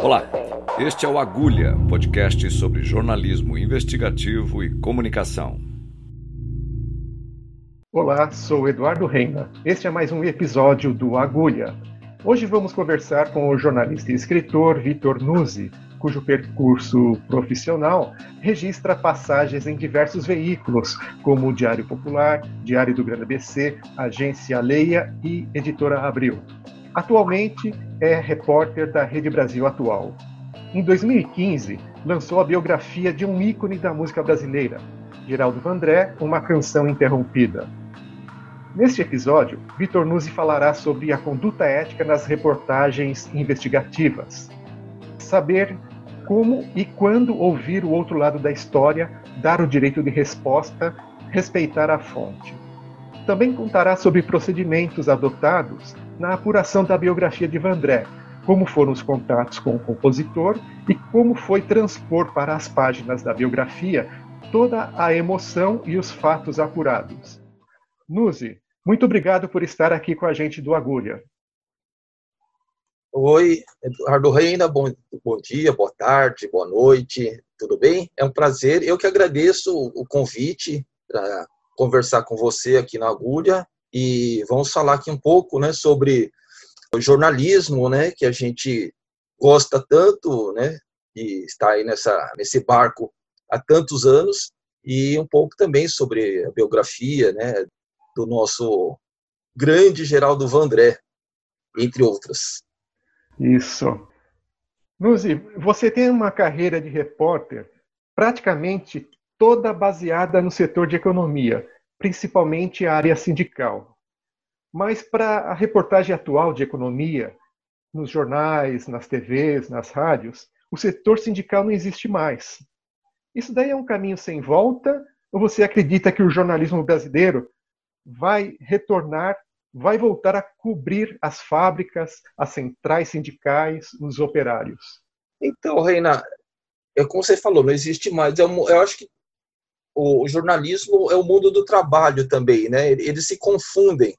Olá, este é o Agulha, podcast sobre jornalismo investigativo e comunicação. Olá, sou Eduardo Reina. Este é mais um episódio do Agulha. Hoje vamos conversar com o jornalista e escritor Vitor Nuzzi, cujo percurso profissional registra passagens em diversos veículos, como o Diário Popular, Diário do Grande ABC, Agência Leia e Editora Abril. Atualmente é repórter da Rede Brasil Atual. Em 2015, lançou a biografia de um ícone da música brasileira, Geraldo Vandré, Uma Canção Interrompida. Neste episódio, Vitor Nuzzi falará sobre a conduta ética nas reportagens investigativas. Saber como e quando ouvir o outro lado da história, dar o direito de resposta, respeitar a fonte. Também contará sobre procedimentos adotados na apuração da biografia de Vandré, como foram os contatos com o compositor e como foi transpor para as páginas da biografia toda a emoção e os fatos apurados. Nuzi, muito obrigado por estar aqui com a gente do Agulha. Oi, Eduardo Reina, bom, bom dia, boa tarde, boa noite, tudo bem? É um prazer, eu que agradeço o convite para conversar com você aqui na Agulha e vamos falar aqui um pouco né, sobre o jornalismo, né, que a gente gosta tanto, né, e está aí nessa, nesse barco há tantos anos, e um pouco também sobre a biografia né, do nosso grande Geraldo Vandré, entre outras. Isso. Nuzi, você tem uma carreira de repórter praticamente toda baseada no setor de economia, principalmente a área sindical. Mas para a reportagem atual de economia, nos jornais, nas TVs, nas rádios, o setor sindical não existe mais. Isso daí é um caminho sem volta? Ou você acredita que o jornalismo brasileiro vai retornar vai voltar a cobrir as fábricas, as centrais sindicais, os operários. Então, Reina, é como você falou, não existe mais. Eu, eu acho que o, jornalismo é o mundo do trabalho também, né? Eles se confundem.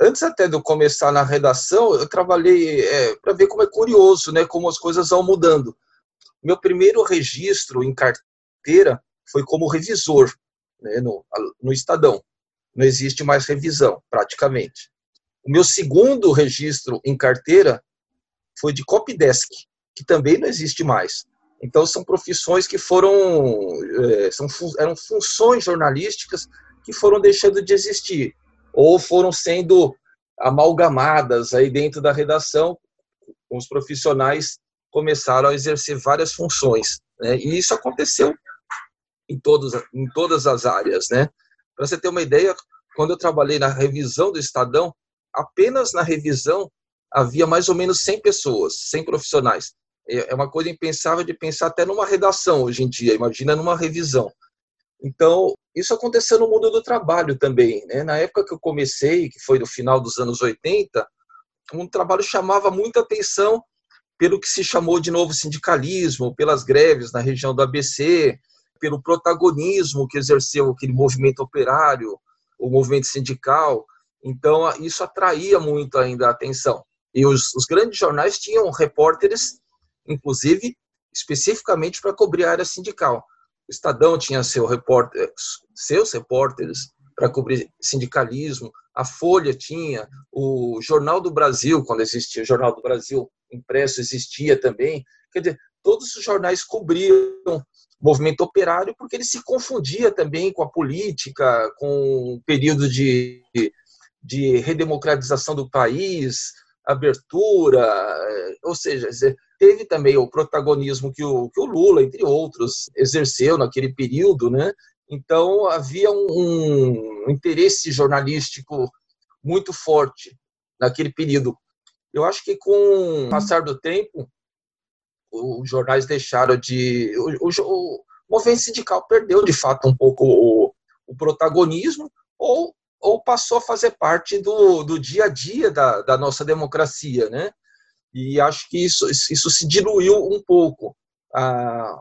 Antes até de eu começar na redação, eu trabalhei é, para ver como é curioso, né? Como as coisas vão mudando. Meu primeiro registro em carteira foi como revisor né, no, no Estadão não existe mais revisão, praticamente. O meu segundo registro em carteira foi de copydesk, que também não existe mais. Então, são profissões que foram. É, são, eram funções jornalísticas que foram deixando de existir, ou foram sendo amalgamadas aí dentro da redação, os profissionais começaram a exercer várias funções. Né? E isso aconteceu em, todos, em todas as áreas. Né? Para você ter uma ideia, quando eu trabalhei na revisão do Estadão, apenas na revisão havia mais ou menos 100 pessoas, 100 profissionais. É, é uma coisa impensável de pensar até numa redação hoje em dia, imagina numa revisão. Então, isso aconteceu no mundo do trabalho também. Né? Na época que eu comecei, que foi no final dos anos 80, um trabalho chamava muita atenção pelo que se chamou de novo sindicalismo, pelas greves na região do ABC, pelo protagonismo que exerceu aquele movimento operário, o movimento sindical. Então, isso atraía muito ainda a atenção. E os, os grandes jornais tinham repórteres, inclusive, especificamente para cobrir a área sindical. O Estadão tinha seu repórter, seus repórteres para cobrir sindicalismo, a Folha tinha, o Jornal do Brasil, quando existia o Jornal do Brasil impresso, existia também. Quer dizer, todos os jornais cobriam movimento operário, porque ele se confundia também com a política, com o período de, de redemocratização do país, abertura, ou seja, teve também o protagonismo que o, que o Lula, entre outros, exerceu naquele período, né? Então havia um, um interesse jornalístico muito forte naquele período. Eu acho que com o passar do tempo, os jornais deixaram de. O, o, o movimento sindical perdeu, de fato, um pouco o, o protagonismo, ou, ou passou a fazer parte do, do dia a dia da, da nossa democracia, né? E acho que isso, isso se diluiu um pouco. Ah,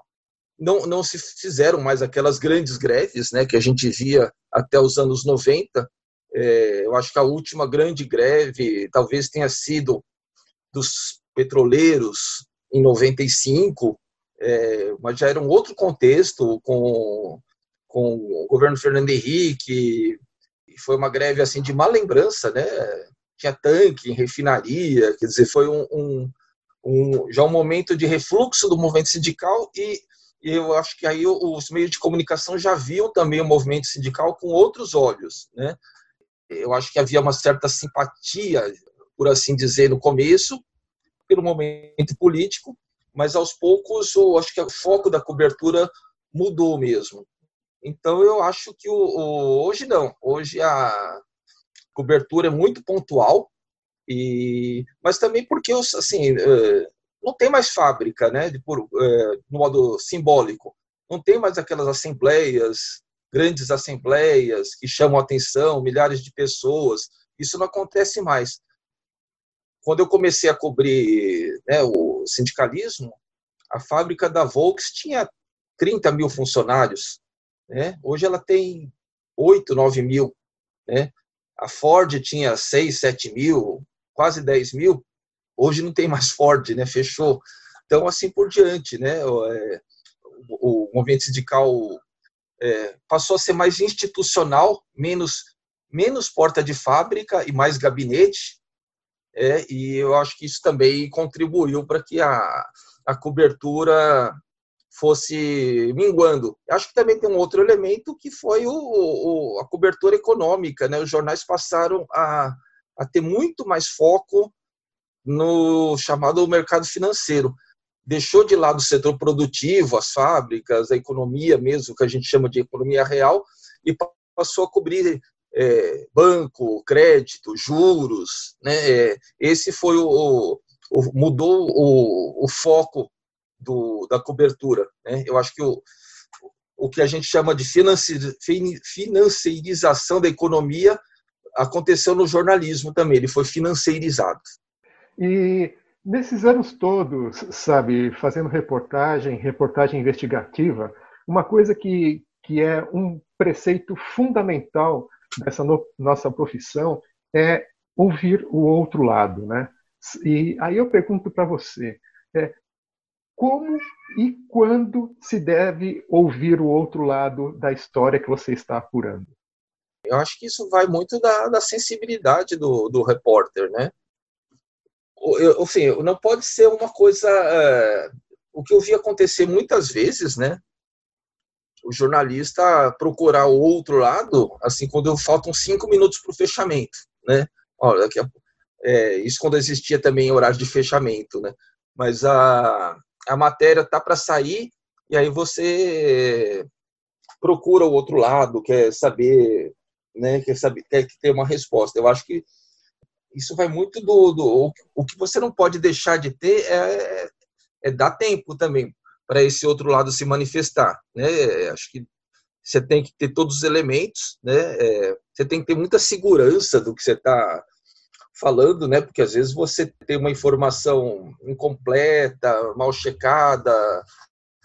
não, não se fizeram mais aquelas grandes greves né, que a gente via até os anos 90. É, eu acho que a última grande greve talvez tenha sido dos petroleiros em 95, é, mas já era um outro contexto com, com o governo Fernando Henrique, foi uma greve assim de má lembrança, né? Tinha tanque refinaria, quer dizer, foi um, um, um já um momento de refluxo do movimento sindical e eu acho que aí os meios de comunicação já viam também o movimento sindical com outros olhos, né? Eu acho que havia uma certa simpatia, por assim dizer, no começo, pelo momento político, mas aos poucos eu acho que o foco da cobertura mudou mesmo. Então eu acho que o, o, hoje não, hoje a cobertura é muito pontual e mas também porque assim eh, não tem mais fábrica, né, de por, eh, no modo simbólico, não tem mais aquelas assembleias grandes assembleias que chamam atenção, milhares de pessoas. Isso não acontece mais. Quando eu comecei a cobrir né, o sindicalismo, a fábrica da Volks tinha 30 mil funcionários. Né? Hoje ela tem 8, 9 mil. Né? A Ford tinha 6, 7 mil, quase 10 mil. Hoje não tem mais Ford, né? fechou. Então, assim por diante. Né? É, o movimento sindical é, passou a ser mais institucional, menos, menos porta de fábrica e mais gabinete. É, e eu acho que isso também contribuiu para que a, a cobertura fosse minguando. Acho que também tem um outro elemento que foi o, o, a cobertura econômica. Né? Os jornais passaram a, a ter muito mais foco no chamado mercado financeiro deixou de lado o setor produtivo, as fábricas, a economia mesmo, que a gente chama de economia real, e passou a cobrir é, banco, crédito, juros. Né? É, esse foi o, o mudou o, o foco do, da cobertura. Né? Eu acho que o, o que a gente chama de financeirização da economia aconteceu no jornalismo também, ele foi financeirizado. E Nesses anos todos, sabe, fazendo reportagem, reportagem investigativa, uma coisa que, que é um preceito fundamental dessa no, nossa profissão é ouvir o outro lado, né? E aí eu pergunto para você, é, como e quando se deve ouvir o outro lado da história que você está apurando? Eu acho que isso vai muito da, da sensibilidade do, do repórter, né? enfim, não pode ser uma coisa. É, o que eu vi acontecer muitas vezes, né? O jornalista procurar o outro lado, assim, quando faltam cinco minutos para o fechamento, né? Olha, é, isso quando existia também horário de fechamento, né? Mas a, a matéria tá para sair e aí você procura o outro lado, quer saber, né? Quer saber, quer ter uma resposta. Eu acho que isso vai muito do, do o que você não pode deixar de ter é, é dar tempo também para esse outro lado se manifestar, né? Acho que você tem que ter todos os elementos, né? É, você tem que ter muita segurança do que você está falando, né? Porque às vezes você tem uma informação incompleta, mal checada,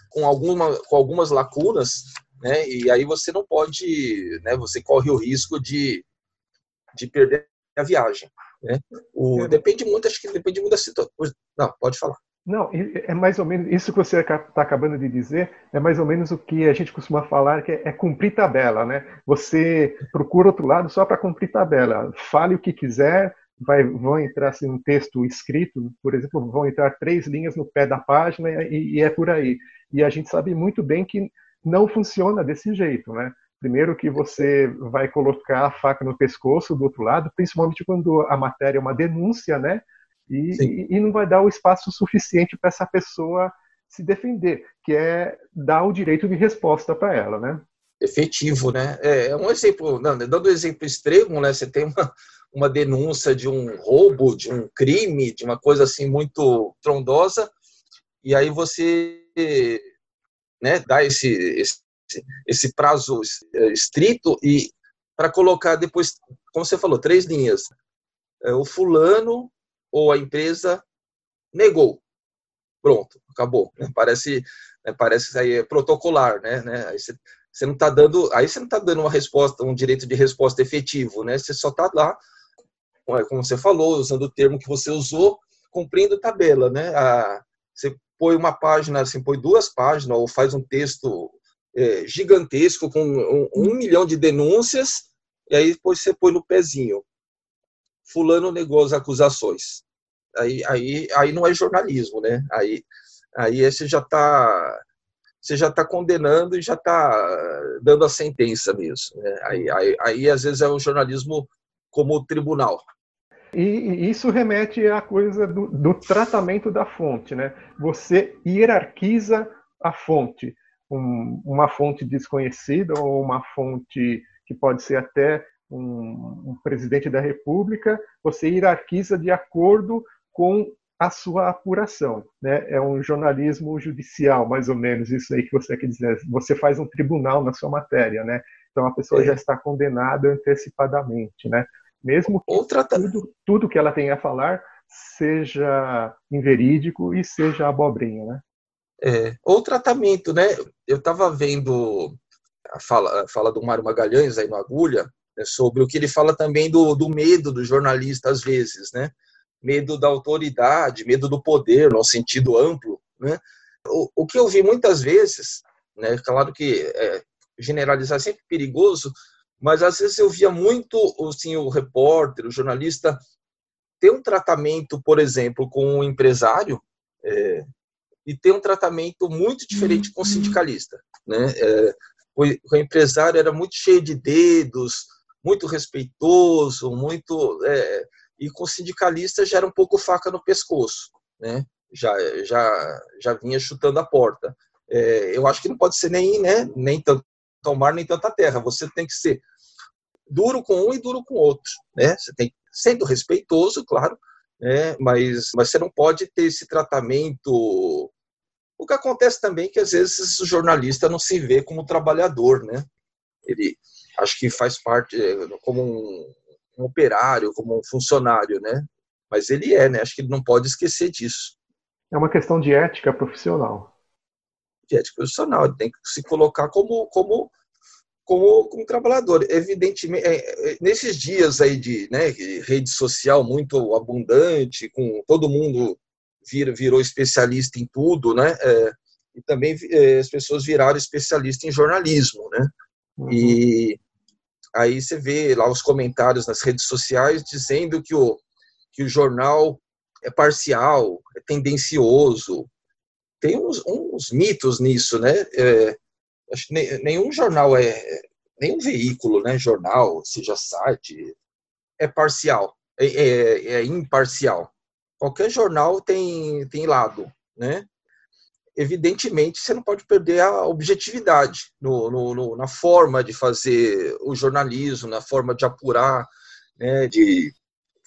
com alguma com algumas lacunas, né? E aí você não pode, né? Você corre o risco de de perder a viagem. Né? O, é. Depende muito, acho que depende muito da situação. Não, pode falar. Não, é mais ou menos isso que você está acabando de dizer, é mais ou menos o que a gente costuma falar, que é, é cumprir tabela, né? Você procura outro lado só para cumprir tabela. Fale o que quiser, vai, vão entrar assim, um texto escrito, por exemplo, vão entrar três linhas no pé da página e, e é por aí. E a gente sabe muito bem que não funciona desse jeito, né? Primeiro que você vai colocar a faca no pescoço do outro lado, principalmente quando a matéria é uma denúncia, né? E, e, e não vai dar o espaço suficiente para essa pessoa se defender, que é dar o direito de resposta para ela, né? Efetivo, né? É, é um exemplo, não, dando um exemplo extremo, né? Você tem uma, uma denúncia de um roubo, de um crime, de uma coisa assim muito trondosa, e aí você né, dá esse, esse esse prazo é, estrito e para colocar depois, como você falou, três linhas. É, o fulano ou a empresa negou. Pronto, acabou. Né? Parece, né, parece aí é protocolar, né? né? Aí você, você não está dando, aí você não está dando uma resposta, um direito de resposta efetivo, né? Você só está lá, como você falou, usando o termo que você usou, cumprindo tabela, né? A, você põe uma página, assim, põe duas páginas ou faz um texto é, gigantesco com um, um, milhão de denúncias e aí depois você põe no pezinho. Fulano negou as acusações. Aí, aí, aí não é jornalismo, né? Aí, aí você já está você já está condenando e já está dando a sentença mesmo. Né? Aí, aí, aí, às vezes, é o jornalismo como tribunal. E isso remete à coisa do, do, tratamento da fonte, né? Você hierarquiza a fonte, um, uma fonte desconhecida ou uma fonte que pode ser até um, um presidente da República, você hierarquiza de acordo com a sua apuração, né? É um jornalismo judicial, mais ou menos isso aí que você quer dizer. Você faz um tribunal na sua matéria, né? Então a pessoa é. já está condenada antecipadamente, né? Mesmo que Outra... tudo, tudo que ela tenha a falar seja inverídico e seja abobrinha, né? É, ou tratamento, né? Eu estava vendo a fala, a fala do Mário Magalhães aí no Agulha, né, sobre o que ele fala também do, do medo do jornalista às vezes, né? Medo da autoridade, medo do poder, no sentido amplo, né? O, o que eu vi muitas vezes, né? Claro que é, generalizar é sempre perigoso, mas às vezes eu via muito assim, o repórter, o jornalista, ter um tratamento, por exemplo, com um empresário é, e ter um tratamento muito diferente com o uhum. sindicalista. Né? É, o, o, empresário era muito cheio de dedos, muito respeitoso, muito é, e com o sindicalista já era um pouco faca no pescoço, né? Já já já vinha chutando a porta. É, eu acho que não pode ser nem né, nem tanto mar nem tanta terra. Você tem que ser duro com um e duro com outro, né? Você tem sendo respeitoso, claro, né? Mas mas você não pode ter esse tratamento. O que acontece também é que às vezes o jornalista não se vê como trabalhador, né? Ele acho que faz parte é, como um, um operário, como um funcionário, né? Mas ele é, né? Acho que ele não pode esquecer disso. É uma questão de ética profissional. De ética profissional, ele tem que se colocar como como como, como trabalhador. Evidentemente, é, é, nesses dias aí de né, rede social muito abundante, com todo mundo vir, virou especialista em tudo, né? É, e também é, as pessoas viraram especialista em jornalismo, né? Uhum. E aí você vê lá os comentários nas redes sociais dizendo que o, que o jornal é parcial, é tendencioso. Tem uns, uns mitos nisso, né? É, acho que nenhum jornal é nenhum veículo, né, jornal, seja site, é parcial, é, é, é imparcial. Qualquer jornal tem tem lado, né? Evidentemente, você não pode perder a objetividade no, no, no, na forma de fazer o jornalismo, na forma de apurar, né, de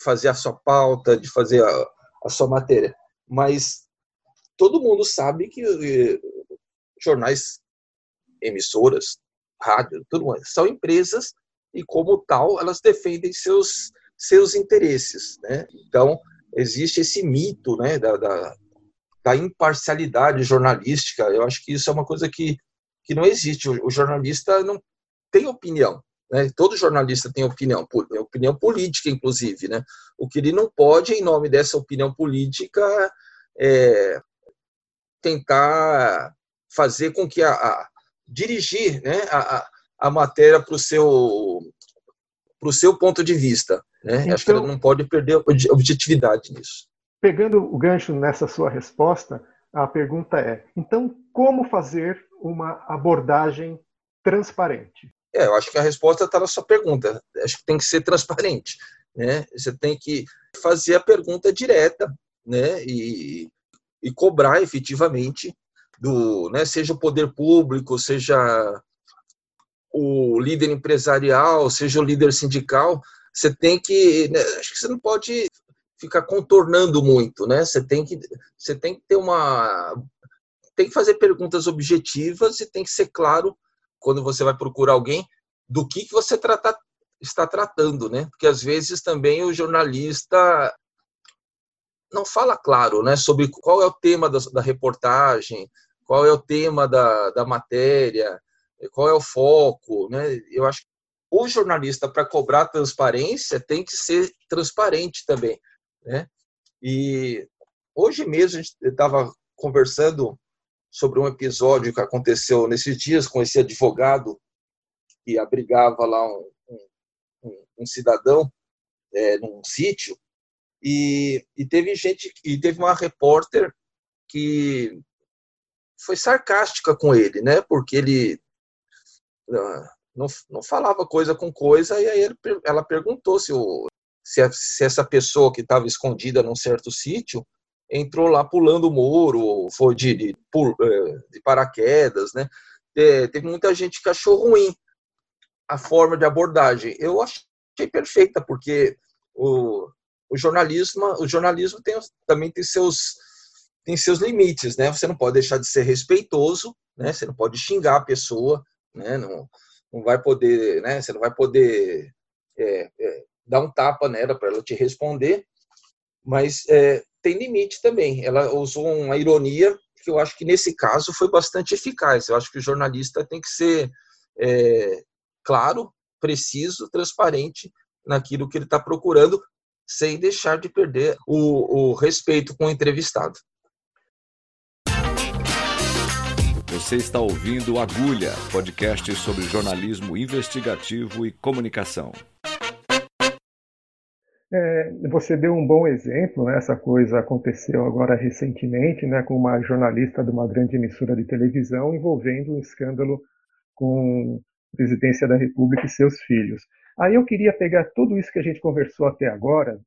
fazer a sua pauta, de fazer a, a sua matéria. Mas todo mundo sabe que eh, jornais emissoras, rádio, tudo mais, são empresas e como tal elas defendem seus seus interesses, né? Então existe esse mito, né, da, da, da imparcialidade jornalística. Eu acho que isso é uma coisa que que não existe. O, o jornalista não tem opinião, né? Todo jornalista tem opinião, opinião política, inclusive, né? O que ele não pode, em nome dessa opinião política, é tentar fazer com que a, a, dirigir né, a, a matéria para o seu, pro seu ponto de vista. Né? Então, Acho que ela então não pode perder a objetividade nisso. Pegando o gancho nessa sua resposta, a pergunta é: então, como fazer uma abordagem transparente? É, eu acho que a resposta está na sua pergunta. Acho que tem que ser transparente. Né? Você tem que fazer a pergunta direta né? e, e cobrar efetivamente do, né, seja o poder público, seja o líder empresarial, seja o líder sindical, você tem que, né, acho que você não pode ficar contornando muito, né? Você tem que, você tem que ter uma, tem que fazer perguntas objetivas e tem que ser claro quando você vai procurar alguém do que que você está tratando, né? Porque às vezes também o jornalista não fala claro, né, sobre qual é o tema da, da reportagem, qual é o tema da, da matéria, qual é o foco, né? Eu acho que o jornalista para cobrar transparência tem que ser transparente também, né? E hoje mesmo a gente estava conversando sobre um episódio que aconteceu nesses dias com esse advogado que abrigava lá um, um, um cidadão é, num sítio e, e teve gente e teve uma repórter que foi sarcástica com ele, né? Porque ele ah, não, não falava coisa com coisa e aí ele, ela perguntou se, o, se, a, se essa pessoa que estava escondida num certo sítio entrou lá pulando o muro, foi de, de, eh, de paraquedas, né? É, teve muita gente que achou ruim a forma de abordagem. Eu achei perfeita, porque o, o jornalismo, o jornalismo tem, também tem seus, tem seus limites, né? Você não pode deixar de ser respeitoso, né? Você não pode xingar a pessoa, né? Não, não vai poder, né? Você não vai poder é, é, dar um tapa nela para ela te responder, mas é, tem limite também. Ela usou uma ironia que eu acho que nesse caso foi bastante eficaz. Eu acho que o jornalista tem que ser é, claro, preciso, transparente naquilo que ele está procurando, sem deixar de perder o, o respeito com o entrevistado. Você está ouvindo Agulha, podcast sobre jornalismo investigativo e comunicação. É, você deu um bom exemplo, né? essa coisa aconteceu agora recentemente, né, com uma jornalista de uma grande emissora de televisão envolvendo um escândalo com a presidência da República e seus filhos. Aí eu queria pegar tudo isso que a gente conversou até agora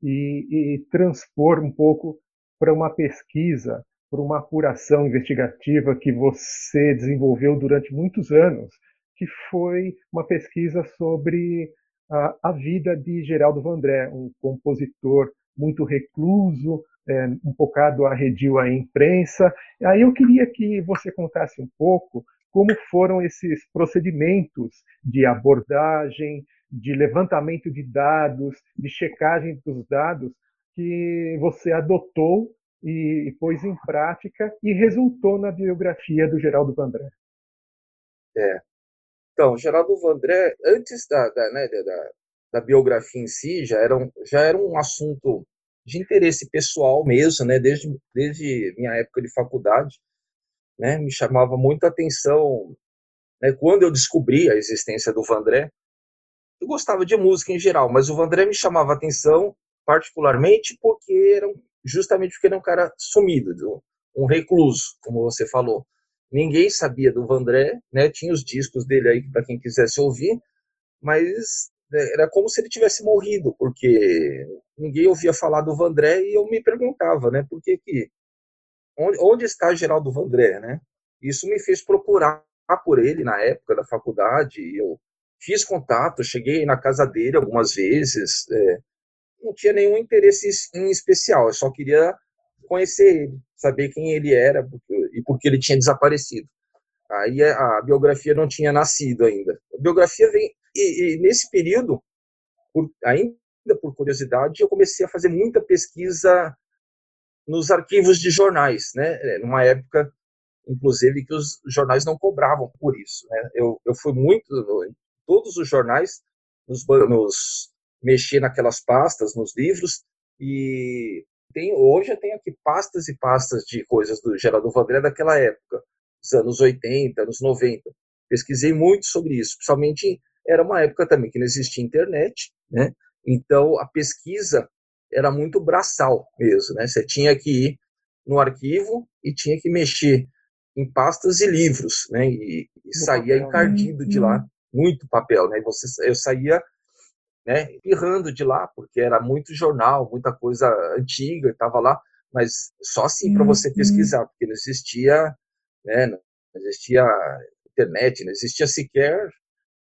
e, e transpor um pouco para uma pesquisa, para uma apuração investigativa que você desenvolveu durante muitos anos, que foi uma pesquisa sobre a, a vida de Geraldo Vandré, um compositor muito recluso, é, um bocado arredio à imprensa. Aí eu queria que você contasse um pouco como foram esses procedimentos de abordagem, de levantamento de dados, de checagem dos dados que você adotou e pôs em prática e resultou na biografia do Geraldo Vandré. É, então, Geraldo Vandré, antes da, da, né, da, da, biografia em si, já era, um, já era um assunto de interesse pessoal mesmo, né, desde, desde minha época de faculdade. Né, me chamava muito a atenção né, quando eu descobri a existência do Vandré. Eu gostava de música em geral, mas o Vandré me chamava a atenção particularmente porque era justamente porque ele é um cara sumido, um recluso, como você falou ninguém sabia do Vandré, né? Tinha os discos dele aí para quem quisesse ouvir, mas né, era como se ele tivesse morrido, porque ninguém ouvia falar do Vandré e eu me perguntava, né? Por que que onde, onde está Geraldo Vandré, né? Isso me fez procurar por ele na época da faculdade. Eu fiz contato, cheguei na casa dele algumas vezes. É, não tinha nenhum interesse em especial, eu só queria conhecer ele, saber quem ele era e por que ele tinha desaparecido. Aí a biografia não tinha nascido ainda. A biografia vem e, e nesse período, por, ainda por curiosidade, eu comecei a fazer muita pesquisa nos arquivos de jornais, né? É, numa época, inclusive, que os jornais não cobravam por isso. Né? Eu, eu fui muito todos os jornais, nos, nos mexer naquelas pastas, nos livros, e tem, hoje eu tenho aqui pastas e pastas de coisas do Geraldo Vandré daquela época, dos anos 80, anos 90. Pesquisei muito sobre isso, principalmente era uma época também que não existia internet, né? Então a pesquisa era muito braçal mesmo, né? Você tinha que ir no arquivo e tinha que mexer em pastas e livros, né? E, e saía papel, encardido né? de lá, uhum. muito papel, né? Você, eu saía né, pirrando de lá, porque era muito jornal, muita coisa antiga, estava lá, mas só assim para você uhum. pesquisar, porque não existia, né, não existia internet, não existia sequer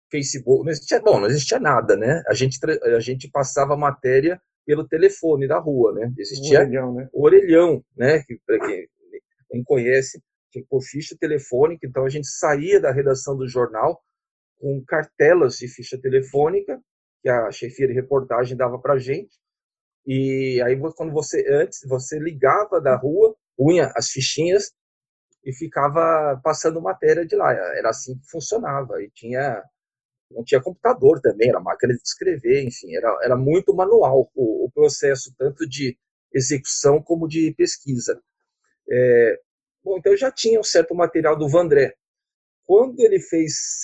Facebook, não existia, bom, não existia nada, né? A gente a gente passava matéria pelo telefone da rua, né? Existia o orelhão, né? O orelhão, né? Que para quem, quem conhece, tinha por ficha telefônica, então a gente saía da redação do jornal com cartelas de ficha telefônica que a chefia de reportagem dava para gente. E aí, quando você antes você ligava da rua, punha as fichinhas e ficava passando matéria de lá. Era assim que funcionava. E tinha não tinha computador também, era máquina de escrever, enfim, era, era muito manual o, o processo tanto de execução como de pesquisa. É, bom, então eu já tinha um certo material do Vandré. Quando ele fez.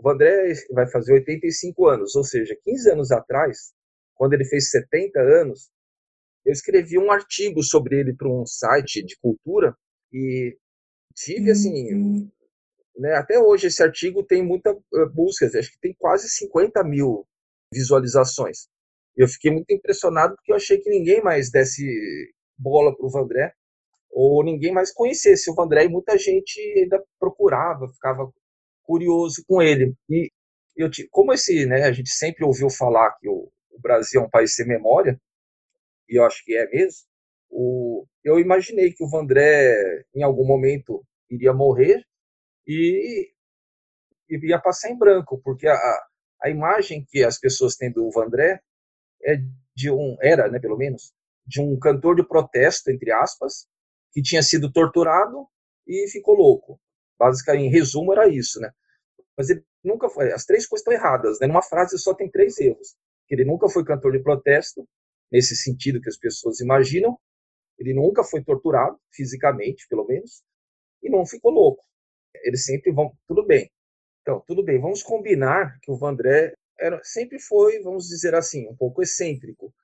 O Vandré vai fazer 85 anos, ou seja, 15 anos atrás, quando ele fez 70 anos, eu escrevi um artigo sobre ele para um site de cultura e tive, assim, uhum. né, até hoje esse artigo tem muita uh, buscas, acho que tem quase 50 mil visualizações. Eu fiquei muito impressionado porque eu achei que ninguém mais desse bola para o Vandré ou ninguém mais conhecesse o Vandré e muita gente ainda procurava, ficava curioso com ele. E eu, como esse, né, a gente sempre ouviu falar que o, o Brasil é um país sem memória, e eu acho que é mesmo, o, eu imaginei que o Vandré, em algum momento, iria morrer e, e ia passar em branco, porque a, a imagem que as pessoas têm do Vandré é de um, era, né, pelo menos, de um cantor de protesto, entre aspas, que tinha sido torturado e ficou louco. Basicamente, em resumo, era isso, né? Mas ele nunca foi. As três coisas estão erradas, né? Numa frase só tem três erros. Ele nunca foi cantor de protesto, nesse sentido que as pessoas imaginam. Ele nunca foi torturado, fisicamente, pelo menos, e não ficou louco. Eles sempre vão, tudo bem. Então, tudo bem, vamos combinar que o Vandré era, sempre foi, vamos dizer assim, um pouco excêntrico.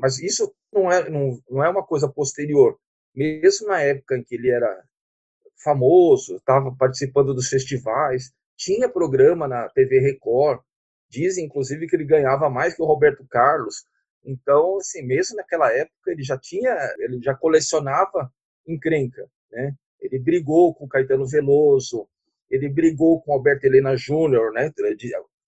Mas isso não é, não, não é uma coisa posterior. Mesmo na época em que ele era famoso, estava participando dos festivais, tinha programa na TV Record, dizem inclusive que ele ganhava mais que o Roberto Carlos. Então, assim, mesmo naquela época, ele já tinha, ele já colecionava encrenca, né? Ele brigou com Caetano Veloso, ele brigou com Alberto Helena Júnior, né?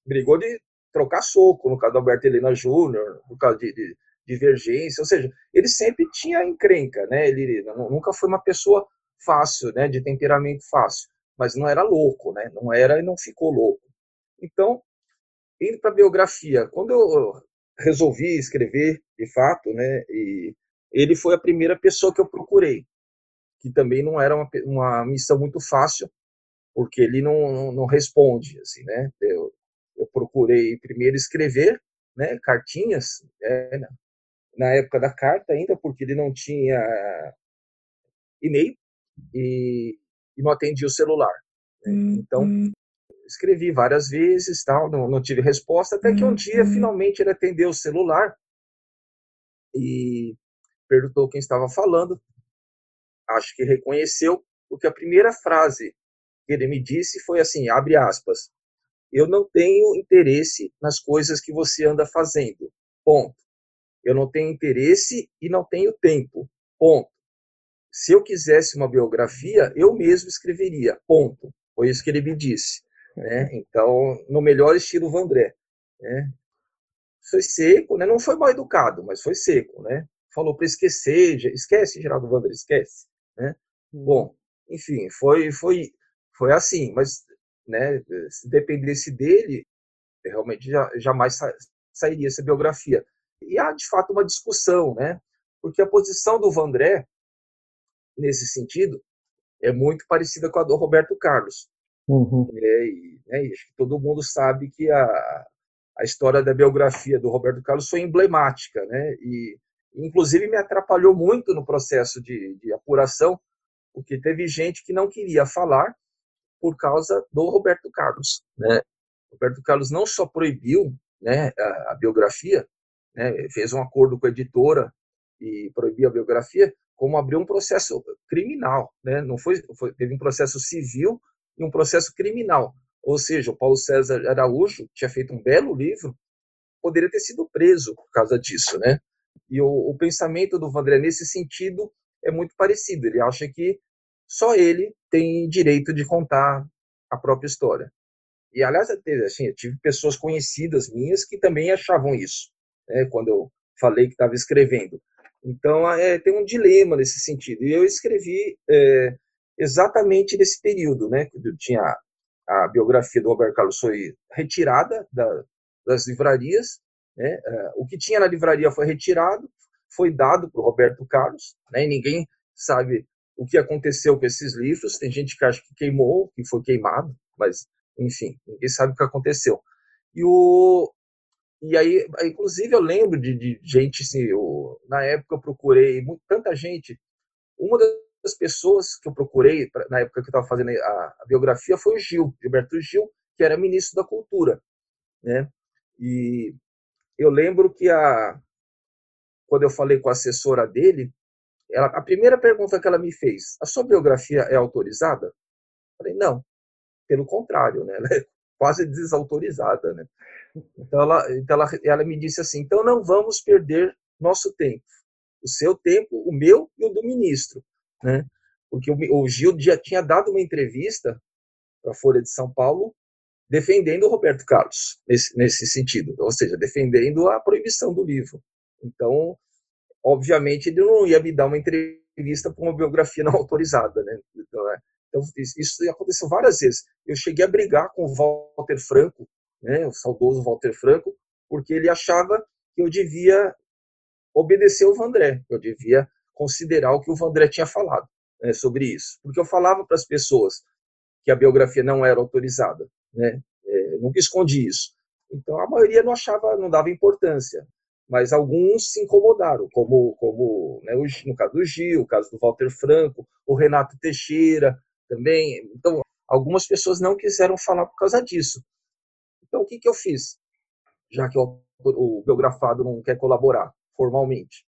Brigou de trocar soco no caso do Alberto Helena Júnior, por causa de, de, divergência, ou seja, ele sempre tinha encrenca, né? Ele nunca foi uma pessoa fácil, né? De temperamento fácil, mas não era louco, né? Não era e não ficou louco. Então, indo para a biografia, quando eu resolvi escrever, de fato, né? E ele foi a primeira pessoa que eu procurei, que também não era uma, uma missão muito fácil, porque ele não, não, responde, assim, né? Eu, eu procurei primeiro escrever, né? Cartinhas, é, na época da carta ainda, porque ele não tinha e-mail e, e não atendia o celular. Né? Então, uhum escrevi várias vezes, tal, não, não tive resposta, até que um dia uhum. finalmente ele atendeu o celular e perguntou quem estava falando. Acho que reconheceu, porque a primeira frase que ele me disse foi assim, abre aspas, eu não tenho interesse nas coisas que você anda fazendo, ponto. Eu não tenho interesse e não tenho tempo, ponto. Se eu quisesse uma biografia, eu mesmo escreveria, ponto. Foi isso que ele me disse. Né? Então, no melhor estilo Vandré. Né? Foi seco, né? não foi mal educado, mas foi seco. Né? Falou para esquecer, esquece, Geraldo Vandré, esquece. Né? Hum. Bom, enfim, foi, foi, foi assim, mas né, se dependesse dele, realmente já, jamais sa sairia essa biografia. E há, de fato, uma discussão, né? porque a posição do Vandré, nesse sentido, é muito parecida com a do Roberto Carlos. Uhum. É, e, né, acho que todo mundo sabe que a, a história da biografia do Roberto Carlos foi emblemática, né? E inclusive me atrapalhou muito no processo de, de apuração, porque teve gente que não queria falar por causa do Roberto Carlos, né? Roberto Carlos não só proibiu, né, a, a biografia, né, fez um acordo com a editora e proibiu a biografia, como abriu um processo criminal, né? Não foi, foi teve um processo civil em um processo criminal. Ou seja, o Paulo César Araújo tinha feito um belo livro, poderia ter sido preso por causa disso, né? E o, o pensamento do Vandré nesse sentido é muito parecido. Ele acha que só ele tem direito de contar a própria história. E, aliás, assim, eu tive pessoas conhecidas minhas que também achavam isso, né, quando eu falei que estava escrevendo. Então, é, tem um dilema nesse sentido. E eu escrevi é, exatamente nesse período, né? Quando tinha a biografia do Roberto Carlos foi retirada da, das livrarias, né? É, o que tinha na livraria foi retirado, foi dado para o Roberto Carlos, né? E ninguém sabe o que aconteceu com esses livros. Tem gente que acha que queimou, que foi queimado, mas enfim, ninguém sabe o que aconteceu. E o e aí, inclusive, eu lembro de, de gente, assim, eu, na época eu procurei muito, tanta gente. Uma das pessoas que eu procurei, pra, na época que eu estava fazendo a, a, biografia, foi o Gil, Gilberto Gil, que era ministro da Cultura. Né? E eu lembro que a, quando eu falei com a assessora dele, ela, a primeira pergunta que ela me fez, a sua biografia é autorizada? Eu falei, não, pelo contrário, né? ela é quase desautorizada. Né? Então, ela, então ela, ela me disse assim, então não vamos perder nosso tempo. O seu tempo, o meu e o do ministro. Né? Porque o, o Gil já tinha dado uma entrevista para a Folha de São Paulo defendendo o Roberto Carlos, nesse, nesse sentido, ou seja, defendendo a proibição do livro. Então, obviamente, ele não ia me dar uma entrevista para uma biografia não autorizada, né? Então, é, então, isso aconteceu várias vezes. Eu cheguei a brigar com o Walter Franco, né, o saudoso Walter Franco, porque ele achava que eu devia obedecer o Vandré, eu devia considerar o que o Vandré tinha falado né, sobre isso. Porque eu falava para as pessoas que a biografia não era autorizada, né? É, nunca escondi isso. Então a maioria não achava, não dava importância, mas alguns se incomodaram, como, como né, no caso do Gil, o caso do Walter Franco, o Renato Teixeira também. Então algumas pessoas não quiseram falar por causa disso. Então o que, que eu fiz? Já que o, o biografado não quer colaborar formalmente.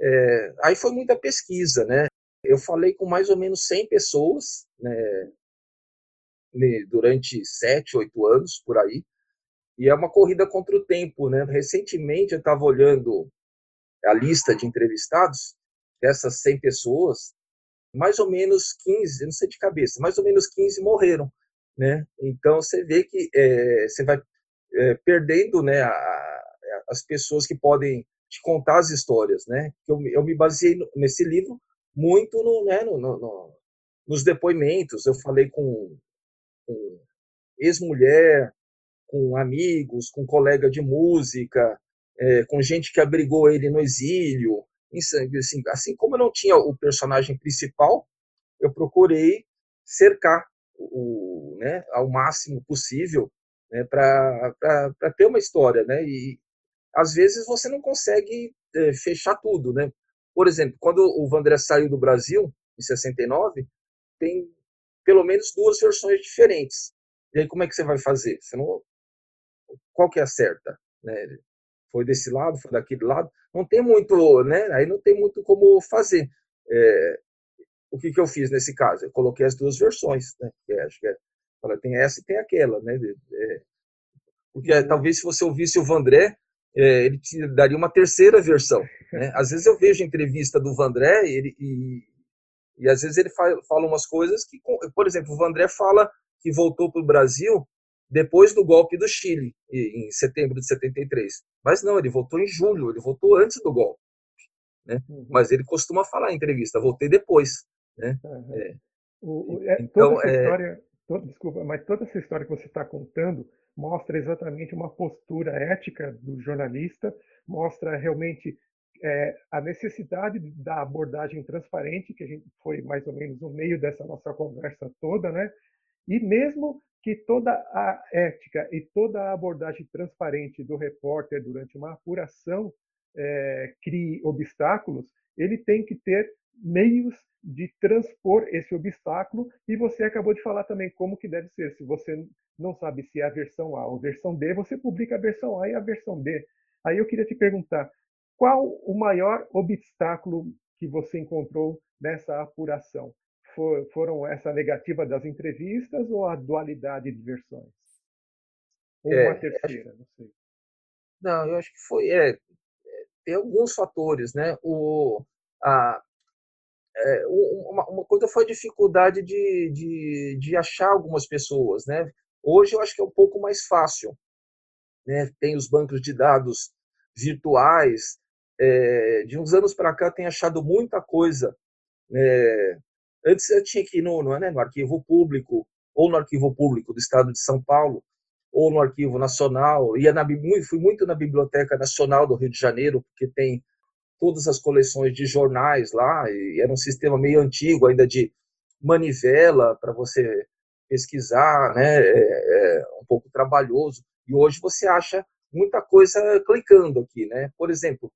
É, aí foi muita pesquisa, né? Eu falei com mais ou menos 100 pessoas, né, durante sete, oito anos por aí. E é uma corrida contra o tempo, né? Recentemente eu estava olhando a lista de entrevistados dessas 100 pessoas, mais ou menos 15, não sei de cabeça, mais ou menos 15 morreram, né? Então você vê que é, você vai é, perdendo, né, a, a, as pessoas que podem te contar as histórias, né? Eu, eu me baseei nesse livro muito no, né, no, no, no nos depoimentos. Eu falei com com ex-mulher, com amigos, com colega de música, é, com gente que abrigou ele no exílio. Assim, assim como eu não tinha o personagem principal, eu procurei cercar o, né, ao máximo possível né, para ter uma história. Né? E às vezes você não consegue é, fechar tudo. Né? Por exemplo, quando o Vandré saiu do Brasil, em 69, tem pelo menos duas versões diferentes. E aí como é que você vai fazer? Você não, qual que é a certa? Né? Foi desse lado, foi daquele lado? Não tem muito, né? Aí não tem muito como fazer. É, o que, que eu fiz nesse caso? Eu coloquei as duas versões, né? Que acho que é, tem essa e tem aquela, né? É, porque é, talvez se você ouvisse o Vandré, é, ele te daria uma terceira versão. Né? Às vezes eu vejo entrevista do Vandré ele, e, e às vezes ele fala umas coisas que, por exemplo, o Vandré fala que voltou para o Brasil depois do golpe do Chile, em setembro de 73. Mas não, ele voltou em julho, ele voltou antes do golpe. Né? Uhum. Mas ele costuma falar em entrevista, voltei depois. Né? Uhum. É. O, o, é, então, toda essa é história, toda, desculpa, mas toda essa história que você está contando mostra exatamente uma postura ética do jornalista, mostra realmente é, a necessidade da abordagem transparente, que a gente foi mais ou menos no meio dessa nossa conversa toda, né? E mesmo que toda a ética e toda a abordagem transparente do repórter durante uma apuração é, crie obstáculos, ele tem que ter meios de transpor esse obstáculo e você acabou de falar também como que deve ser. Se você não sabe se é a versão A ou versão B, você publica a versão A e a versão B. Aí eu queria te perguntar, qual o maior obstáculo que você encontrou nessa apuração? For, foram essa negativa das entrevistas ou a dualidade de versões? Ou é, uma terceira, acho, não sei. Não, eu acho que foi. É, é, tem alguns fatores, né? O, a, é, uma, uma, coisa foi a dificuldade de, de, de achar algumas pessoas, né? Hoje eu acho que é um pouco mais fácil, né? Tem os bancos de dados virtuais, é, de uns anos para cá, tem achado muita coisa. É, antes eu tinha que ir no, no, né, no arquivo público, ou no arquivo público do estado de São Paulo, ou no arquivo nacional. Ia na, fui muito na Biblioteca Nacional do Rio de Janeiro, porque tem todas as coleções de jornais lá, e era um sistema meio antigo ainda de manivela para você pesquisar, né? É, é um pouco trabalhoso. E hoje você acha muita coisa clicando aqui, né? Por exemplo,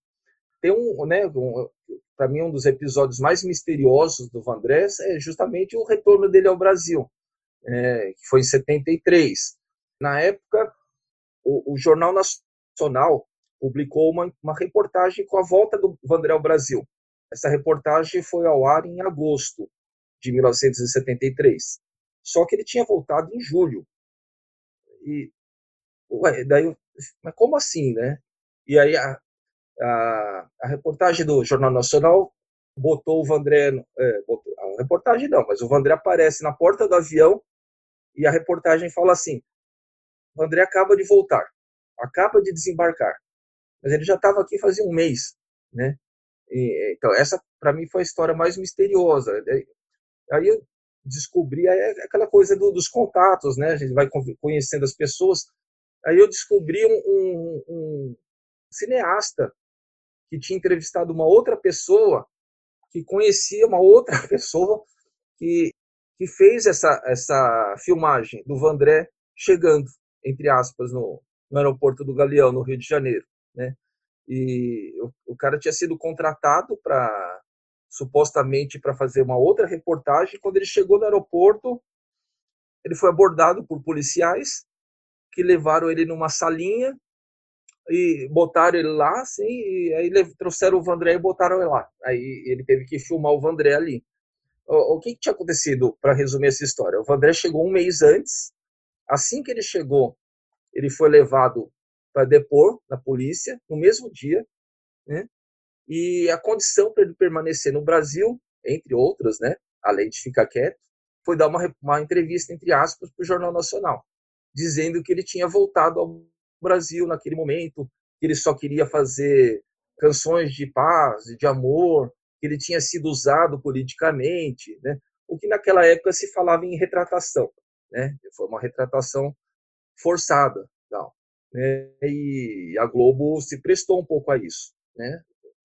tem um, né, um, para mim um dos episódios mais misteriosos do Vandrés é justamente o retorno dele ao Brasil, é, que foi em 73. Na época, o, o Jornal Nacional publicou uma, uma reportagem com a volta do Vandré ao Brasil. Essa reportagem foi ao ar em agosto de 1973. Só que ele tinha voltado em julho. E ué, daí, mas como assim, né? E aí a, a, a reportagem do Jornal Nacional botou o Vandré, é, botou, a reportagem não, mas o Vandré aparece na porta do avião e a reportagem fala assim: o André acaba de voltar, acaba de desembarcar, mas ele já estava aqui fazia um mês, né? E, então essa para mim foi a história mais misteriosa. Aí eu descobri aí é aquela coisa do, dos contatos, né? A gente vai conhecendo as pessoas. Aí eu descobri um, um, um cineasta que tinha entrevistado uma outra pessoa que conhecia uma outra pessoa que, que fez essa, essa filmagem do Vandré chegando, entre aspas, no, no aeroporto do Galeão, no Rio de Janeiro. Né? E o, o cara tinha sido contratado para supostamente para fazer uma outra reportagem. Quando ele chegou no aeroporto, ele foi abordado por policiais que levaram ele numa salinha e botaram ele lá, assim, e aí trouxeram o Vandré e botaram ele lá. Aí ele teve que filmar o Vandré ali. O, o que, que tinha acontecido, para resumir essa história? O Vandré chegou um mês antes, assim que ele chegou, ele foi levado para depor na polícia, no mesmo dia, né? e a condição para ele permanecer no Brasil, entre outras, né, além de ficar quieto, foi dar uma, uma entrevista, entre aspas, para o Jornal Nacional, dizendo que ele tinha voltado ao Brasil naquele momento, que ele só queria fazer canções de paz, de amor, que ele tinha sido usado politicamente, né? o que naquela época se falava em retratação. Né? Foi uma retratação forçada. Tal, né? E a Globo se prestou um pouco a isso. Né?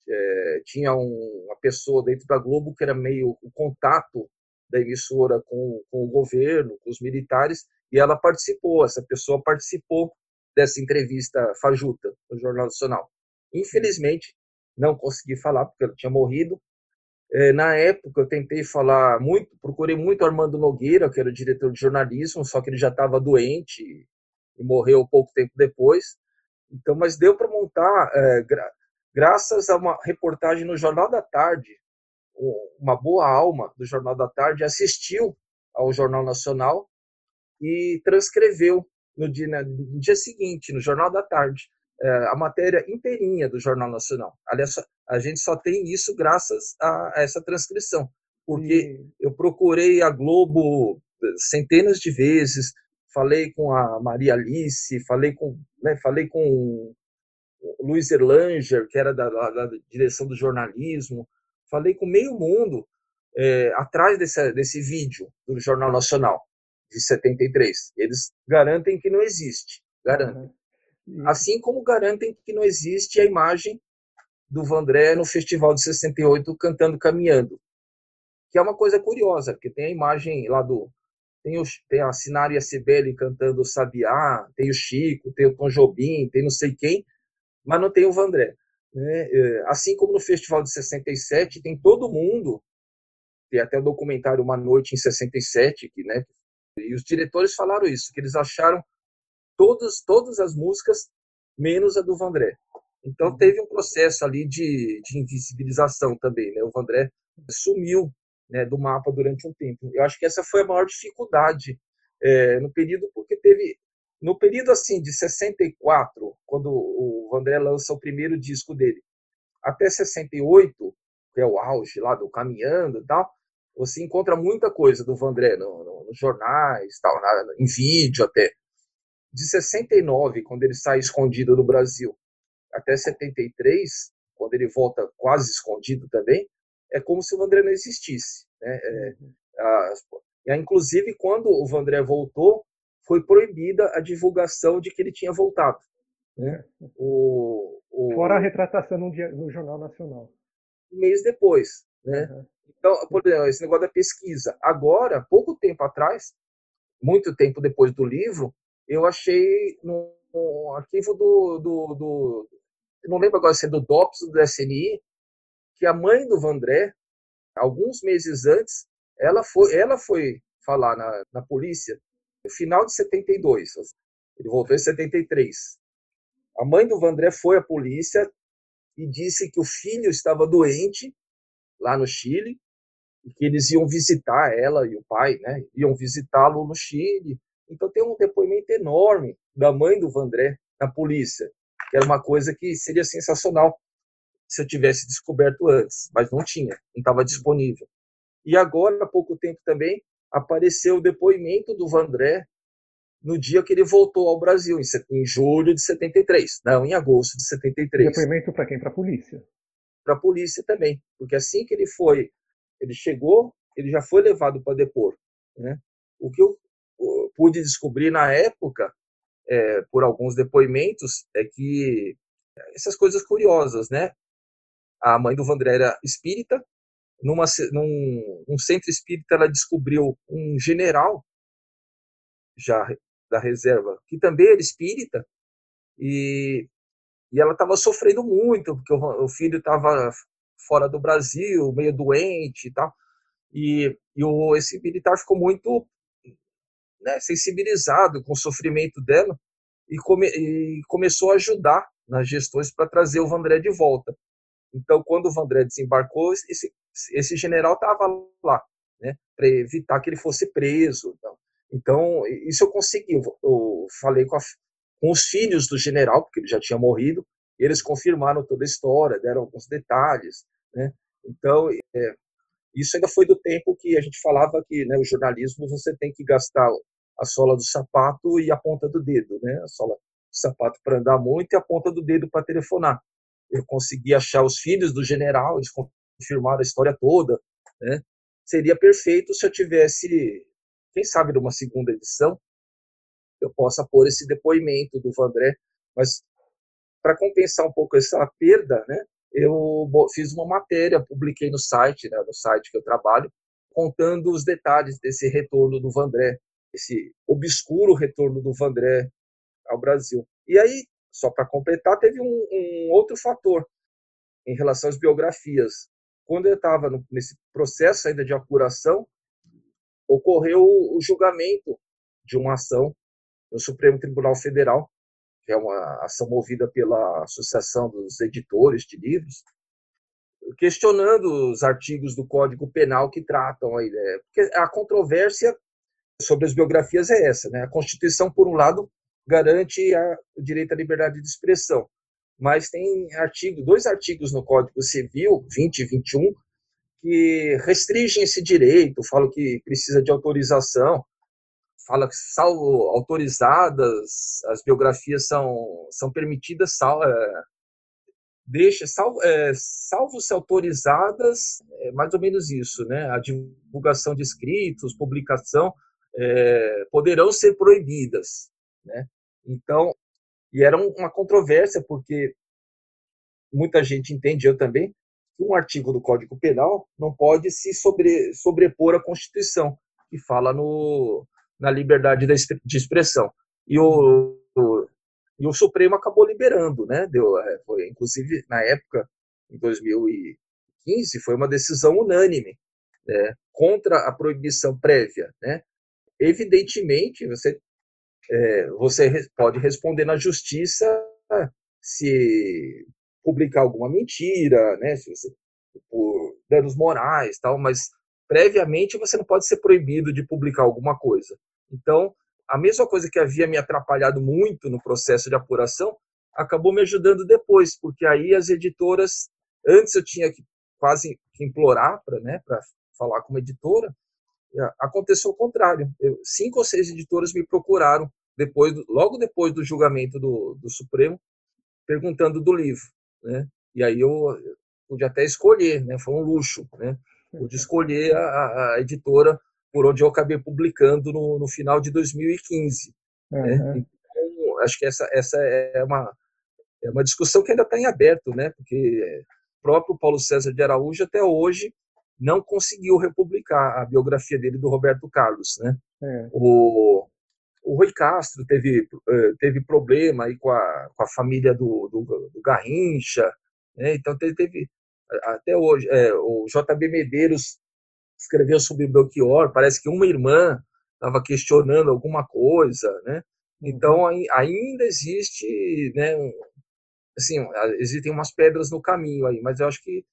É, tinha um, uma pessoa dentro da Globo que era meio o contato da emissora com, com o governo, com os militares, e ela participou, essa pessoa participou dessa entrevista fajuta no Jornal Nacional. Infelizmente, não consegui falar porque ela tinha morrido. É, na época, eu tentei falar muito, procurei muito Armando Nogueira, que era o diretor de jornalismo, só que ele já estava doente e morreu pouco tempo depois. Então, mas deu para montar, é, gra graças a uma reportagem no Jornal da Tarde, uma boa alma do Jornal da Tarde assistiu ao Jornal Nacional e transcreveu no dia, no dia seguinte, no Jornal da Tarde, é, a matéria inteirinha do Jornal Nacional. Aliás, a gente só tem isso graças a, essa transcrição, porque hum. eu procurei a Globo eh, centenas de vezes, falei com a Maria Alice, falei com, né, falei com o Luiz Erlanger, que era da, da, da direção do jornalismo, falei com meio mundo é, atrás desse, desse vídeo do Jornal Nacional de 73. Eles garantem que não existe, garantem. Uhum. Assim como garantem que não existe a imagem do Vandré no Festival de 68 cantando Caminhando. Que é uma coisa curiosa, porque tem a imagem lá do tem, o, tem a Sinara e a Cibele cantando Sabiá, tem o Chico, tem o Tom Jobim, tem não sei quem, mas não tem o Vandré. Né? É, assim como no Festival de 67, tem todo mundo, tem até o documentário Uma Noite em 67, que né, e os diretores falaram isso, que eles acharam todas, todas as músicas, menos a do Vandré. Então uhum. teve um processo ali de, de invisibilização também, né? O Vandré sumiu né, do mapa durante um tempo. Eu acho que essa foi a maior dificuldade é, no período, porque teve no período assim de 64, quando o Vandré lança o primeiro disco dele, até 68, que é o auge lá do caminhando e tal, você encontra muita coisa do Vandré no, no, nos jornais, tal, na, em vídeo até. De 69, quando ele sai escondido do Brasil, até 73, quando ele volta quase escondido também, é como se o Vandré não existisse. Né? É, a, inclusive, quando o Vandré voltou, foi proibida a divulgação de que ele tinha voltado. Né? O, o, Fora a retratação no, dia, no Jornal Nacional. Um mês depois. Né? Uhum. Então, por exemplo, esse negócio da pesquisa. Agora, pouco tempo atrás, muito tempo depois do livro, eu achei no, um arquivo do, do, do não lembro agora se é do DOPS do SNI, que a mãe do Vandré, alguns meses antes, ela foi, ela foi falar na, na polícia no final de 72. Ele voltou em 73. A mãe do Vandré foi à polícia e disse que o filho estava doente lá no Chile e que eles iam visitar ela e o pai, né? Iam visitá-lo no Chile. Então tem um depoimento enorme da mãe do Vandré na polícia, que era uma coisa que seria sensacional se eu tivesse descoberto antes, mas não tinha, não estava disponível. E agora, há pouco tempo também, apareceu o depoimento do Vandré no dia que ele voltou ao Brasil, em, julho de 73, não, em agosto de 73. Depoimento para quem? Para a polícia? Para a polícia também, porque assim que ele foi, ele chegou, ele já foi levado para depor. Né? O que eu pude descobrir na época, é, por alguns depoimentos, é que essas coisas curiosas, né? A mãe do Vandré era espírita, numa, num, num centro espírita ela descobriu um general já da reserva, que também era espírita, e, e ela estava sofrendo muito, porque o, filho estava fora do Brasil, meio doente e tal, e, e o, esse militar ficou muito né, sensibilizado com o sofrimento dela e, come, e começou a ajudar nas gestões para trazer o Vandré de volta. Então, quando o Vandré desembarcou, esse, esse general estava lá, né, para evitar que ele fosse preso. Então, isso eu consegui. Eu falei com, a, com os filhos do general, porque ele já tinha morrido, e eles confirmaram toda a história, deram alguns detalhes. Né? Então, é, isso ainda foi do tempo que a gente falava que né, o jornalismo você tem que gastar a sola do sapato e a ponta do dedo, né? A sola do sapato para andar muito e a ponta do dedo para telefonar. Eu consegui achar os filhos do general, eles confirmaram a história toda, né? Seria perfeito se eu tivesse quem sabe numa segunda edição eu possa pôr esse depoimento do Vandré, mas para compensar um pouco essa perda, né, eu fiz uma matéria, publiquei no site, né, no site que eu trabalho, contando os detalhes desse retorno do Vandré, esse obscuro retorno do Vandré ao Brasil. E aí, só para completar, teve um, um, outro fator em relação às biografias. Quando eu estava nesse processo ainda de apuração, ocorreu o julgamento de uma ação no Supremo Tribunal Federal, que é uma ação movida pela Associação dos Editores de Livros, questionando os artigos do Código Penal que tratam a ideia. Porque a controvérsia sobre as biografias é essa, né? A Constituição, por um lado, garante a, o direito à liberdade de expressão, mas tem artigo, dois artigos no Código Civil, 20 e 21, que restringem esse direito, falam que precisa de autorização, fala que salvo autorizadas as biografias são são permitidas sal, é, deixa salvo, é, salvo se autorizadas é mais ou menos isso né? A divulgação de escritos publicação é, poderão ser proibidas né? Então e era uma controvérsia porque muita gente entende eu também um artigo do Código Penal não pode se sobre, sobrepor à Constituição, que fala no, na liberdade de expressão. E o, o, e o Supremo acabou liberando, né? Deu, é, foi, inclusive, na época, em 2015, foi uma decisão unânime né, contra a proibição prévia. Né? Evidentemente, você, é, você pode responder na justiça se publicar alguma mentira, né, se você, por danos morais, tal, mas previamente você não pode ser proibido de publicar alguma coisa. Então, a mesma coisa que havia me atrapalhado muito no processo de apuração, acabou me ajudando depois, porque aí as editoras, antes eu tinha que quase que implorar para né, falar com uma editora, aconteceu o contrário. Eu, cinco ou seis editoras me procuraram depois, logo depois do julgamento do, do Supremo, perguntando do livro né? E aí eu pude até escolher, né? Foi um luxo, né? Pude escolher a, a editora por onde eu acabei publicando no, no final de 2015. Uhum. Né? Então, acho que essa, essa é uma, é uma discussão que ainda está em aberto, né? Porque o próprio Paulo César de Araújo até hoje não conseguiu republicar a biografia dele do Roberto Carlos, né? É. O, o Rui Castro teve, eh, teve problema aí com a, com a família do, do, do Garrincha, né? então teve, teve, até hoje, é, o JB Medeiros escreveu sobre Belchior, parece que uma irmã estava questionando alguma coisa, né? Então uhum. ainda existe, né? Assim, existem umas pedras no caminho aí, mas eu acho que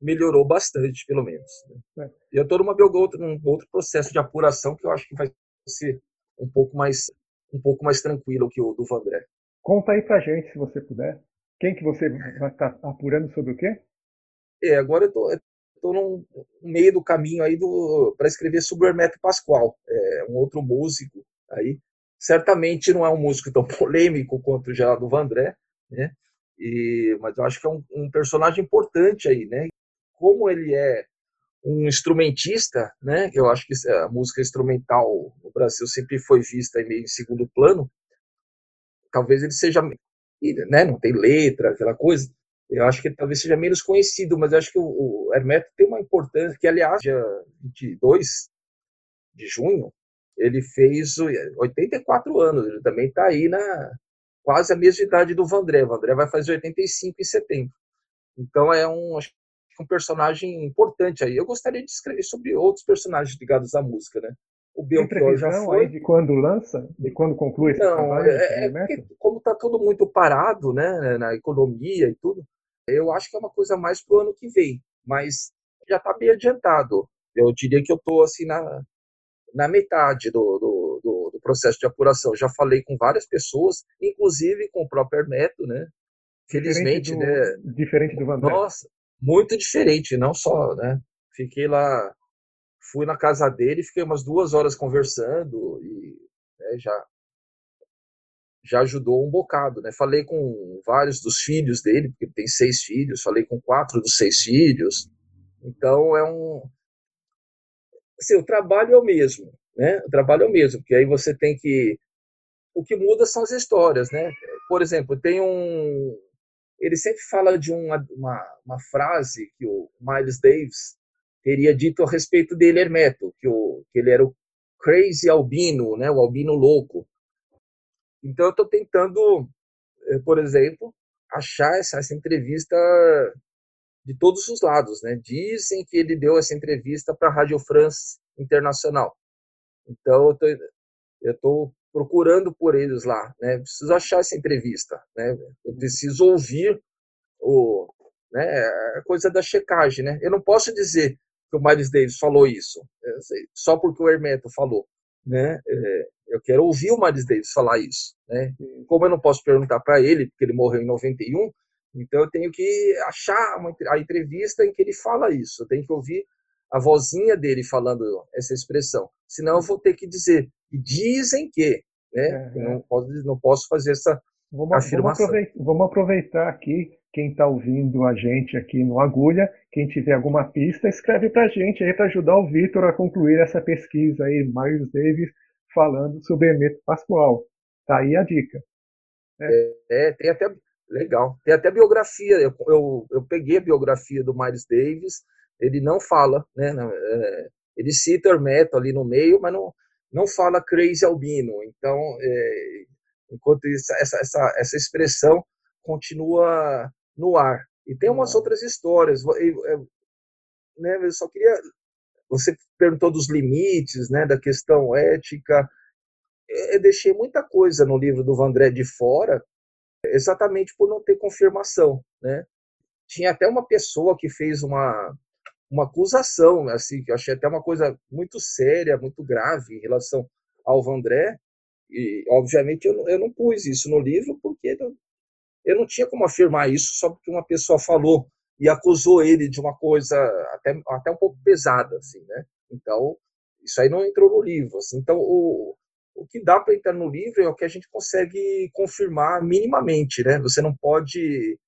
melhorou bastante, pelo menos. Né? É. E eu estou numa um outro processo de apuração que eu acho que vai ser um pouco mais um pouco mais tranquilo que o do Vandré. Conta aí pra gente, se você puder. Quem que você vai estar tá apurando sobre o quê? É, agora eu tô, tô no meio do caminho aí para escrever sobre o Hermeto Pascoal, é um outro músico aí. Certamente não é um músico tão polêmico quanto o Geraldo Vandré, né? E, mas eu acho que é um, um personagem importante aí, né? Como ele é um instrumentista, né? Eu acho que a música instrumental no Brasil sempre foi vista meio em segundo plano. Talvez ele seja, né? Não tem letra, aquela coisa. Eu acho que talvez seja menos conhecido, mas eu acho que o, o Hermeto tem uma importância que, aliás, dia 22 de junho, ele fez 84 anos. Ele também está aí na quase a mesma idade do Vandré. O Vandré vai fazer 85 em setembro. Então é um, um personagem importante aí. Eu gostaria de escrever sobre outros personagens ligados à música, né? O Belchior já foi. de quando lança? De quando conclui Não, trabalho? É, é porque, como está tudo muito parado, né, na economia e tudo, eu acho que é uma coisa mais para o ano que vem. Mas já está bem adiantado. Eu diria que eu estou assim na, na metade do, do, do, do, processo de apuração. Já falei com várias pessoas, inclusive com o próprio Hermeto, né? Felizmente, diferente do, né? Diferente do Van Nossa, muito diferente, não só, né? Fiquei lá, fui na casa dele, fiquei umas duas horas conversando e né, já já ajudou um bocado, né? Falei com vários dos filhos dele, porque ele tem seis filhos, falei com quatro dos seis filhos. Então é um, assim, o trabalho é o mesmo, né? O trabalho é o mesmo, porque aí você tem que o que muda são as histórias, né? Por exemplo, tem um ele sempre fala de uma, uma, uma, frase que o Miles Davis teria dito a respeito dele, Hermeto, que, o, que ele era o crazy albino, né, o albino louco. Então eu estou tentando, eh, por exemplo, achar essa, essa, entrevista de todos os lados. Né? Dizem que ele deu essa entrevista para a Rádio France Internacional. Então eu estou procurando por eles lá, né? Preciso achar essa entrevista, né? Eu preciso ouvir o, né? A coisa da checagem, né? Eu não posso dizer que o Miles Davis falou isso, só porque o Hermeto falou, né? É, eu quero ouvir o Miles Davis falar isso, né? Como eu não posso perguntar para ele, porque ele morreu em 91, então eu tenho que achar uma, a entrevista em que ele fala isso. Eu tenho que ouvir a vozinha dele falando essa expressão. Senão eu vou ter que dizer, e dizem que, né? É, é. não, posso, não posso fazer essa vamos, afirmação. Vamos aproveitar, vamos aproveitar aqui, quem está ouvindo a gente aqui no Agulha, quem tiver alguma pista, escreve para a gente aí para ajudar o Vitor a concluir essa pesquisa aí, Miles Davis falando sobre Hermeto Pascoal. Tá aí a dica. É, é tem até legal. Tem até biografia. Eu, eu, eu peguei a biografia do Miles Davis ele não fala, né? É, ele cita Hermeto ali no meio, mas não, não fala Crazy Albino. Então, é, enquanto isso, essa, essa, essa expressão continua no ar. E tem umas outras histórias. Eu, eu, né, eu só queria. Você perguntou dos limites, né, da questão ética. Eu deixei muita coisa no livro do Vandré de fora, exatamente por não ter confirmação, né? Tinha até uma pessoa que fez uma uma acusação, assim, que eu achei até uma coisa muito séria, muito grave em relação ao Vandré, e obviamente eu, eu não pus isso no livro porque eu não tinha como afirmar isso só porque uma pessoa falou e acusou ele de uma coisa até, até um pouco pesada, assim, né? Então, isso aí não entrou no livro, assim. Então, o, o que dá para entrar no livro é o que a gente consegue confirmar minimamente, né? Você não pode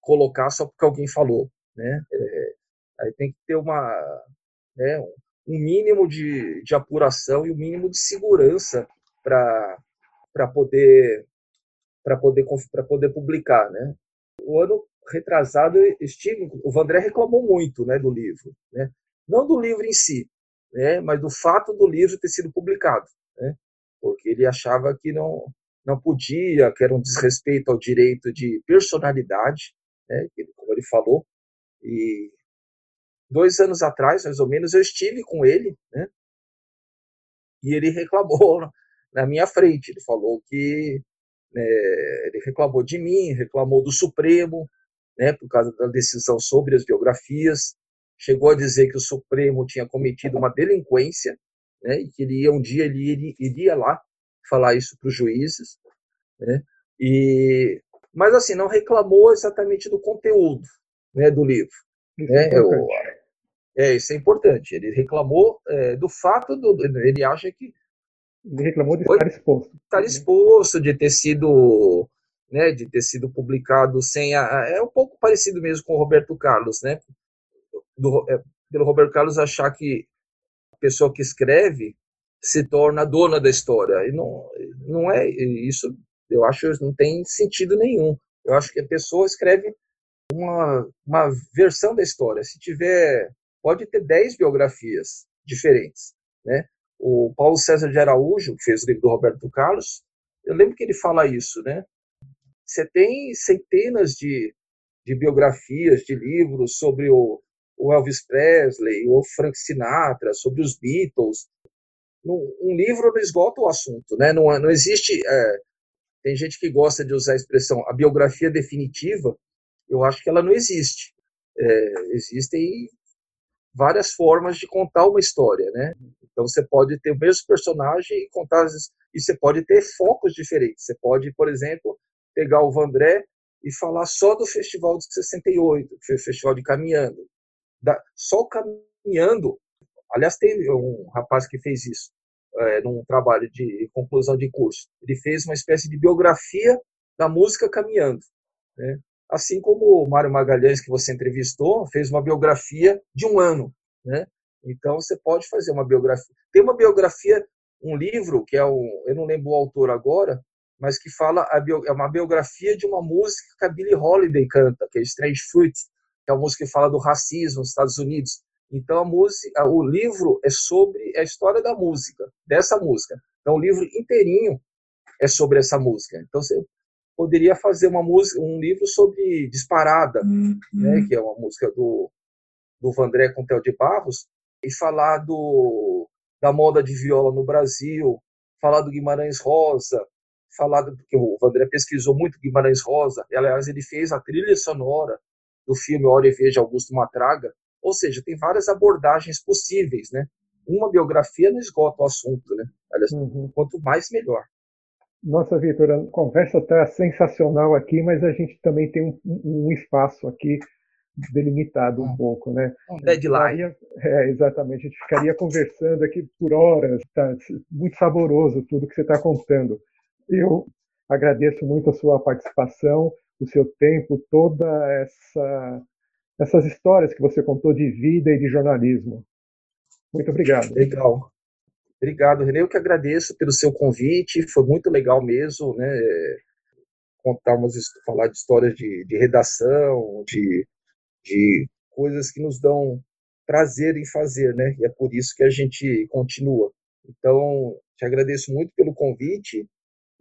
colocar só porque alguém falou, né? É, Aí tem que ter uma, né, um mínimo de, de apuração e um mínimo de segurança para poder para poder para poder publicar, né? O ano retrasado estive, o Vandré reclamou muito, né, do livro, né? Não do livro em si, né, mas do fato do livro ter sido publicado, né? porque ele achava que não, não podia, que era um desrespeito ao direito de personalidade, né, como ele falou. E dois anos atrás, mais ou menos, eu estive com ele, né, e ele reclamou na minha frente. Ele falou que é, ele reclamou de mim, reclamou do Supremo, né, por causa da decisão sobre as biografias. Chegou a dizer que o Supremo tinha cometido uma delinquência, né, e que ele ia, um dia ele iria, iria lá falar isso para os juízes, né, e mas assim não reclamou exatamente do conteúdo, né, do livro. Isso né, é, eu, é, isso é importante. Ele reclamou é, do fato do, ele acha que ele reclamou de estar exposto. Estar exposto, de ter sido, né, de ter sido publicado sem a, é um pouco parecido mesmo com o Roberto Carlos, né? Do, é, pelo Roberto Carlos achar que a pessoa que escreve se torna dona da história. E não, não é isso. Eu acho não tem sentido nenhum. Eu acho que a pessoa escreve uma, uma versão da história. Se tiver, pode ter 10 biografias diferentes, né? o Paulo César de Araújo, que fez o livro do Roberto Carlos, eu lembro que ele fala isso, né? Você tem centenas de, de biografias, de livros sobre o, o Elvis Presley, o Frank Sinatra, sobre os Beatles. Um, livro não esgota o assunto, né? Não, não existe. É, tem gente que gosta de usar a expressão a biografia definitiva. Eu acho que ela não existe. É, existem várias formas de contar uma história, né? Então você pode ter o mesmo personagem e contar e você pode ter focos diferentes. Você pode, por exemplo, pegar o Vandré e falar só do Festival de 68, que foi o Festival de Caminhando. Da, só caminhando. Aliás, tem um rapaz que fez isso é, num trabalho de conclusão de curso. Ele fez uma espécie de biografia da música caminhando. Né? Assim como o Mário Magalhães, que você entrevistou, fez uma biografia de um ano. Né? Então você pode fazer uma biografia. Tem uma biografia, um livro que é um, eu não lembro o autor agora, mas que fala bio, é uma biografia de uma música que a Billie Holiday canta, que é Strange Fruit, que é uma música que fala do racismo nos Estados Unidos. Então a música, o livro é sobre a história da música, dessa música. Então o livro inteirinho é sobre essa música. Então você poderia fazer uma música, um livro sobre Disparada, uhum. né, que é uma música do do Vandré com Theo de Barros, e falar do, da moda de viola no Brasil, falar do Guimarães Rosa, falar do, porque o Vandré pesquisou muito Guimarães Rosa, e, aliás, ele fez a trilha sonora do filme Hora e Veja Augusto Matraga, ou seja, tem várias abordagens possíveis, né? Uma biografia não esgota o assunto, né? Aliás, uhum. quanto mais, melhor. Nossa, Vitor, a conversa está sensacional aqui, mas a gente também tem um, um espaço aqui delimitado um pouco, né? Um deadline. É, exatamente. A gente ficaria conversando aqui por horas. Tá muito saboroso tudo que você está contando. Eu agradeço muito a sua participação, o seu tempo, toda essa essas histórias que você contou de vida e de jornalismo. Muito obrigado. Legal. Obrigado, Renê. Eu que agradeço pelo seu convite. Foi muito legal mesmo, né? Contar umas, falar de histórias de, de redação, de de coisas que nos dão prazer em fazer, né? E é por isso que a gente continua. Então, te agradeço muito pelo convite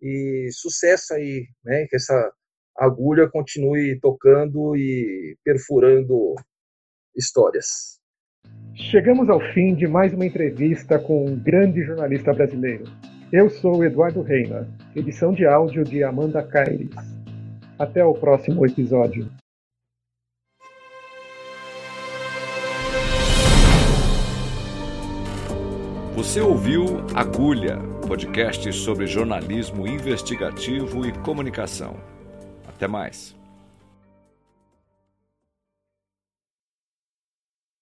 e sucesso aí, né? Que essa agulha continue tocando e perfurando histórias. Chegamos ao fim de mais uma entrevista com um grande jornalista brasileiro. Eu sou Eduardo Reina, edição de áudio de Amanda Caires. Até o próximo episódio. Você ouviu Agulha, podcast sobre jornalismo investigativo e comunicação. Até mais.